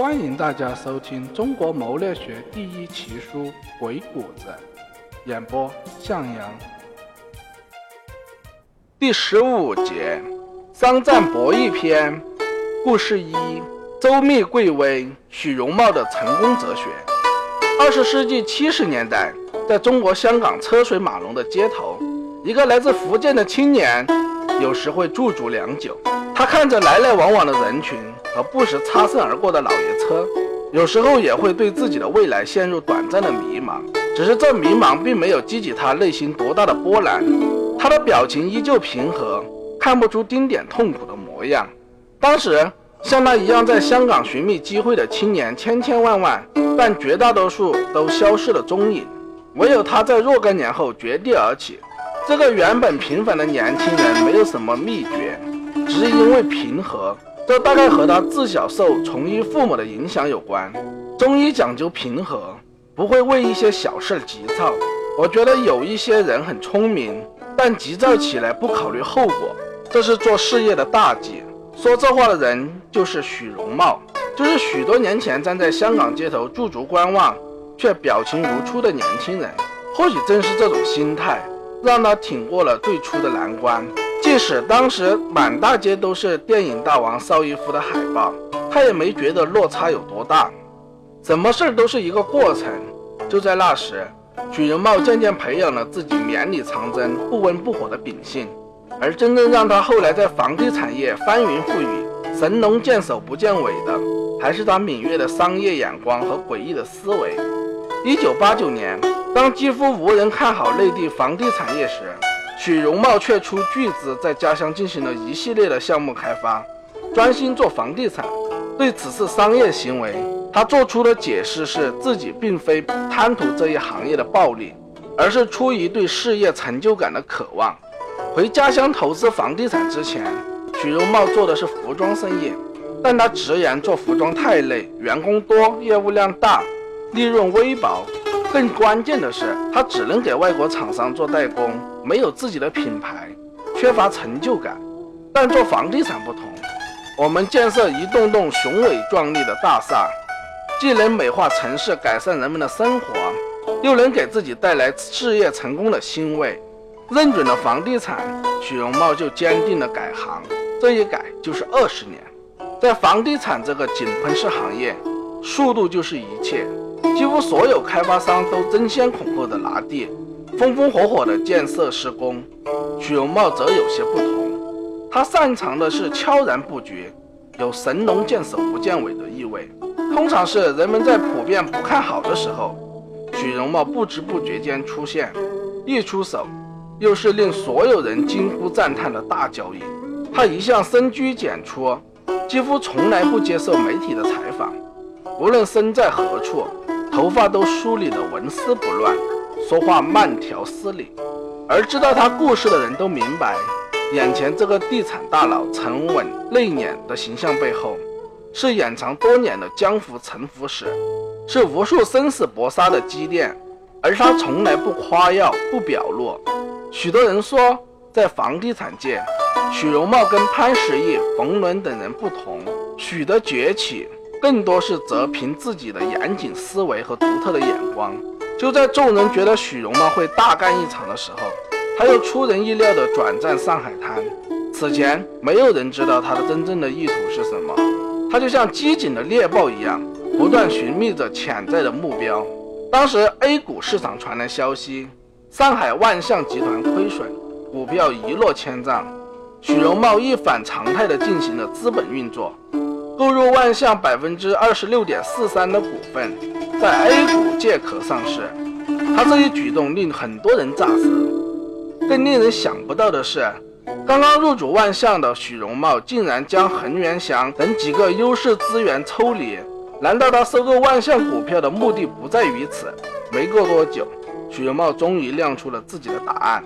欢迎大家收听中国谋略学第一奇书《鬼谷子》，演播向阳。第十五节，商战博弈篇，故事一：周密贵威，许荣茂的成功哲学。二十世纪七十年代，在中国香港车水马龙的街头，一个来自福建的青年，有时会驻足良久。他看着来来往往的人群和不时擦身而过的老爷车，有时候也会对自己的未来陷入短暂的迷茫。只是这迷茫并没有激起他内心多大的波澜，他的表情依旧平和，看不出丁点痛苦的模样。当时像他一样在香港寻觅机会的青年千千万万，但绝大多数都消失了踪影。唯有他在若干年后绝地而起。这个原本平凡的年轻人没有什么秘诀。只是因为平和，这大概和他自小受从医父母的影响有关。中医讲究平和，不会为一些小事急躁。我觉得有一些人很聪明，但急躁起来不考虑后果，这是做事业的大忌。说这话的人就是许荣茂，就是许多年前站在香港街头驻足观望，却表情如初的年轻人。或许正是这种心态，让他挺过了最初的难关。即使当时满大街都是电影大王邵逸夫的海报，他也没觉得落差有多大。什么事儿都是一个过程。就在那时，许荣茂渐渐培养了自己绵里藏针、不温不火的秉性。而真正让他后来在房地产业翻云覆雨、神龙见首不见尾的，还是他敏锐的商业眼光和诡异的思维。一九八九年，当几乎无人看好内地房地产业时，许荣茂却出巨资在家乡进行了一系列的项目开发，专心做房地产。对此次商业行为，他做出的解释是自己并非贪图这一行业的暴利，而是出于对事业成就感的渴望。回家乡投资房地产之前，许荣茂做的是服装生意，但他直言做服装太累，员工多，业务量大，利润微薄。更关键的是，他只能给外国厂商做代工，没有自己的品牌，缺乏成就感。但做房地产不同，我们建设一栋栋雄伟壮丽的大厦，既能美化城市，改善人们的生活，又能给自己带来事业成功的欣慰。认准了房地产，许荣茂就坚定了改行。这一改就是二十年。在房地产这个井喷式行业，速度就是一切。几乎所有开发商都争先恐后的拿地，风风火火的建设施工。许荣茂则有些不同，他擅长的是悄然布局，有神龙见首不见尾的意味。通常是人们在普遍不看好的时候，许荣茂不知不觉间出现，一出手，又是令所有人惊呼赞叹的大交易。他一向深居简出，几乎从来不接受媒体的采访，无论身在何处。头发都梳理得纹丝不乱，说话慢条斯理，而知道他故事的人都明白，眼前这个地产大佬沉稳内敛的形象背后，是掩藏多年的江湖沉浮史，是无数生死搏杀的积淀，而他从来不夸耀不表露。许多人说，在房地产界，许荣茂跟潘石屹、冯仑等人不同，许的崛起。更多是则凭自己的严谨思维和独特的眼光。就在众人觉得许荣茂会大干一场的时候，他又出人意料地转战上海滩。此前没有人知道他的真正的意图是什么。他就像机警的猎豹一样，不断寻觅着潜在的目标。当时 A 股市场传来消息，上海万象集团亏损，股票一落千丈。许荣茂一反常态地进行了资本运作。购入万象百分之二十六点四三的股份，在 A 股借壳上市。他这一举动令很多人咋舌。更令人想不到的是，刚刚入主万象的许荣茂竟然将恒源祥等几个优势资源抽离。难道他收购万象股票的目的不在于此？没过多久，许荣茂终于亮出了自己的答案。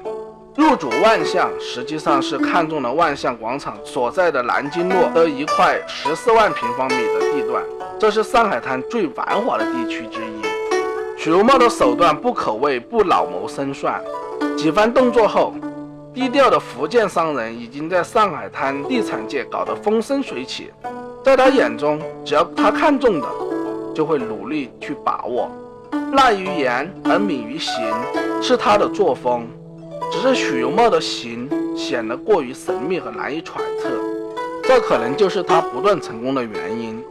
入主万象，实际上是看中了万象广场所在的南京路的一块十四万平方米的地段，这是上海滩最繁华的地区之一。许荣茂的手段不可谓不老谋深算，几番动作后，低调的福建商人已经在上海滩地产界搞得风生水起。在他眼中，只要他看中的，就会努力去把握。赖于言而敏于行，是他的作风。只是许荣茂的行显得过于神秘和难以揣测，这可能就是他不断成功的原因。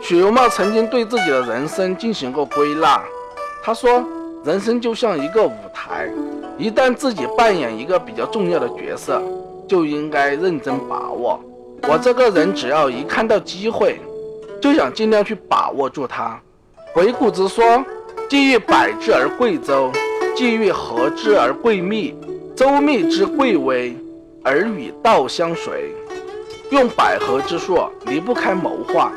许荣茂曾经对自己的人生进行过归纳，他说：“人生就像一个舞台，一旦自己扮演一个比较重要的角色，就应该认真把握。我这个人只要一看到机会，就想尽量去把握住它。鬼谷子说。”既欲百之而贵周，既欲和之而贵密。周密之贵微，而与道相随。用百合之术，离不开谋划。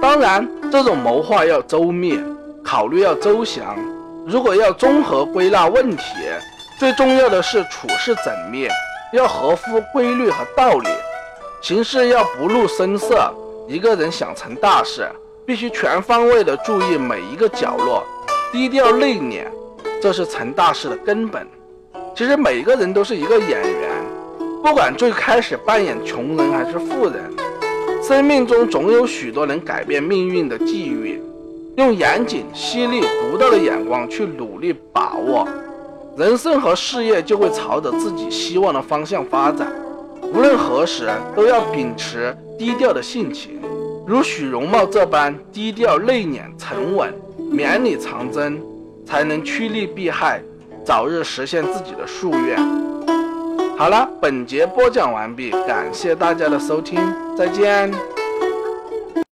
当然，这种谋划要周密，考虑要周详。如果要综合归纳问题，最重要的是处事缜密，要合乎规律和道理，行事要不露声色。一个人想成大事，必须全方位的注意每一个角落。低调内敛，这是成大事的根本。其实每个人都是一个演员，不管最开始扮演穷人还是富人，生命中总有许多能改变命运的际遇。用严谨、犀利、独到的眼光去努力把握，人生和事业就会朝着自己希望的方向发展。无论何时，都要秉持低调的性情，如许荣茂这般低调、内敛、沉稳。绵里藏针，才能趋利避害，早日实现自己的夙愿。好了，本节播讲完毕，感谢大家的收听，再见。